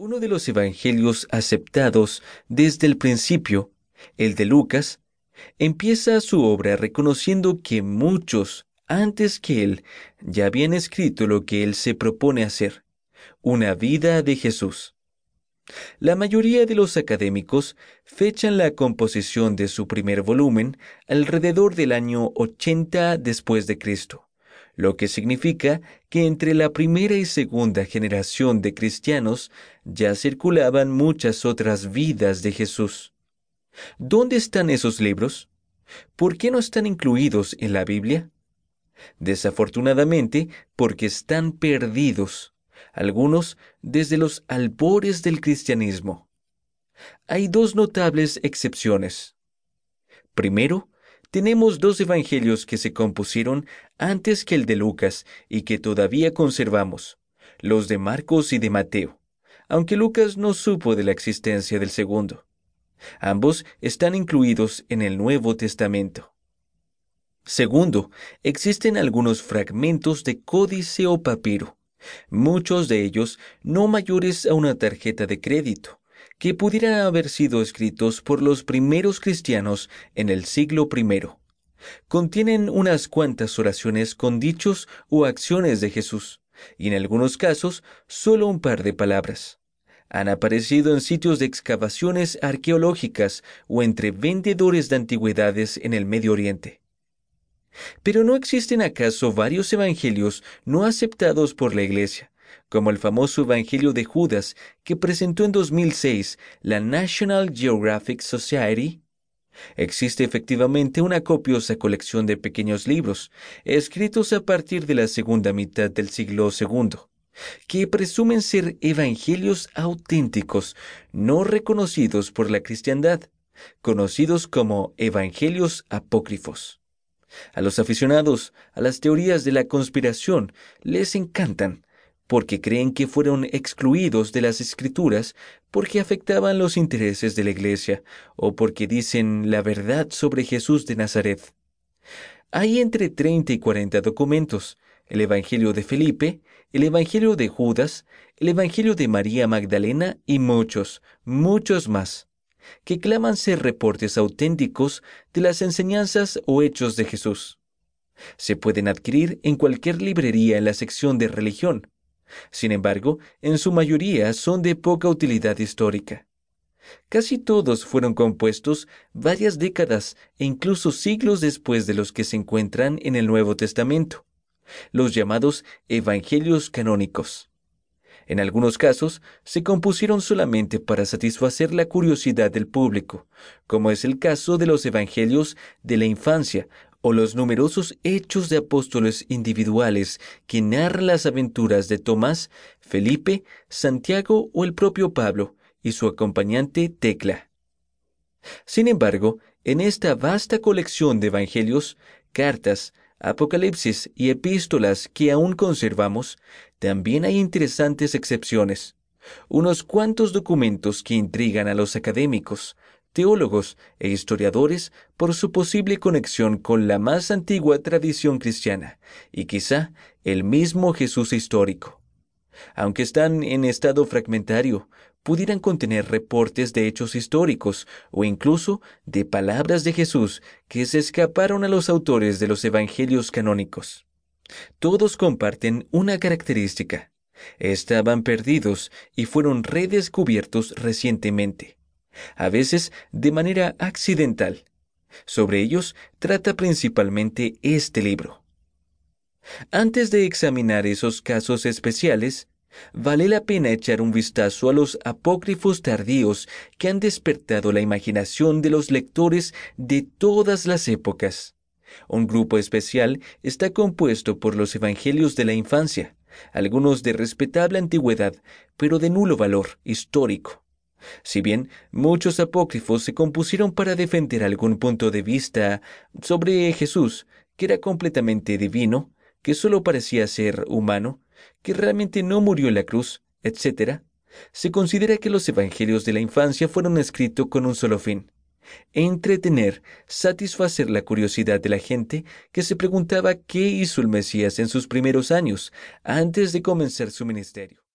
Uno de los evangelios aceptados desde el principio, el de Lucas, empieza su obra reconociendo que muchos antes que él ya habían escrito lo que él se propone hacer, una vida de Jesús. La mayoría de los académicos fechan la composición de su primer volumen alrededor del año 80 después de Cristo lo que significa que entre la primera y segunda generación de cristianos ya circulaban muchas otras vidas de Jesús. ¿Dónde están esos libros? ¿Por qué no están incluidos en la Biblia? Desafortunadamente, porque están perdidos, algunos desde los albores del cristianismo. Hay dos notables excepciones. Primero, tenemos dos evangelios que se compusieron antes que el de Lucas y que todavía conservamos, los de Marcos y de Mateo, aunque Lucas no supo de la existencia del segundo. Ambos están incluidos en el Nuevo Testamento. Segundo, existen algunos fragmentos de códice o papiro, muchos de ellos no mayores a una tarjeta de crédito, que pudieran haber sido escritos por los primeros cristianos en el siglo I. Contienen unas cuantas oraciones con dichos o acciones de Jesús, y en algunos casos solo un par de palabras. Han aparecido en sitios de excavaciones arqueológicas o entre vendedores de antigüedades en el Medio Oriente. Pero ¿no existen acaso varios evangelios no aceptados por la Iglesia, como el famoso Evangelio de Judas que presentó en 2006 la National Geographic Society? Existe efectivamente una copiosa colección de pequeños libros, escritos a partir de la segunda mitad del siglo II, que presumen ser evangelios auténticos, no reconocidos por la cristiandad, conocidos como evangelios apócrifos. A los aficionados a las teorías de la conspiración les encantan, porque creen que fueron excluidos de las escrituras porque afectaban los intereses de la Iglesia o porque dicen la verdad sobre Jesús de Nazaret. Hay entre 30 y 40 documentos, el Evangelio de Felipe, el Evangelio de Judas, el Evangelio de María Magdalena y muchos, muchos más, que claman ser reportes auténticos de las enseñanzas o hechos de Jesús. Se pueden adquirir en cualquier librería en la sección de religión, sin embargo, en su mayoría son de poca utilidad histórica. Casi todos fueron compuestos varias décadas e incluso siglos después de los que se encuentran en el Nuevo Testamento, los llamados Evangelios canónicos. En algunos casos se compusieron solamente para satisfacer la curiosidad del público, como es el caso de los Evangelios de la infancia o los numerosos hechos de apóstoles individuales que narran las aventuras de Tomás, Felipe, Santiago o el propio Pablo y su acompañante Tecla. Sin embargo, en esta vasta colección de evangelios, cartas, apocalipsis y epístolas que aún conservamos, también hay interesantes excepciones. Unos cuantos documentos que intrigan a los académicos, teólogos e historiadores por su posible conexión con la más antigua tradición cristiana y quizá el mismo Jesús histórico. Aunque están en estado fragmentario, pudieran contener reportes de hechos históricos o incluso de palabras de Jesús que se escaparon a los autores de los evangelios canónicos. Todos comparten una característica. Estaban perdidos y fueron redescubiertos recientemente a veces de manera accidental. Sobre ellos trata principalmente este libro. Antes de examinar esos casos especiales, vale la pena echar un vistazo a los apócrifos tardíos que han despertado la imaginación de los lectores de todas las épocas. Un grupo especial está compuesto por los Evangelios de la infancia, algunos de respetable antigüedad, pero de nulo valor histórico. Si bien muchos apócrifos se compusieron para defender algún punto de vista sobre Jesús, que era completamente divino, que solo parecía ser humano, que realmente no murió en la cruz, etc., se considera que los evangelios de la infancia fueron escritos con un solo fin, entretener, satisfacer la curiosidad de la gente que se preguntaba qué hizo el Mesías en sus primeros años, antes de comenzar su ministerio.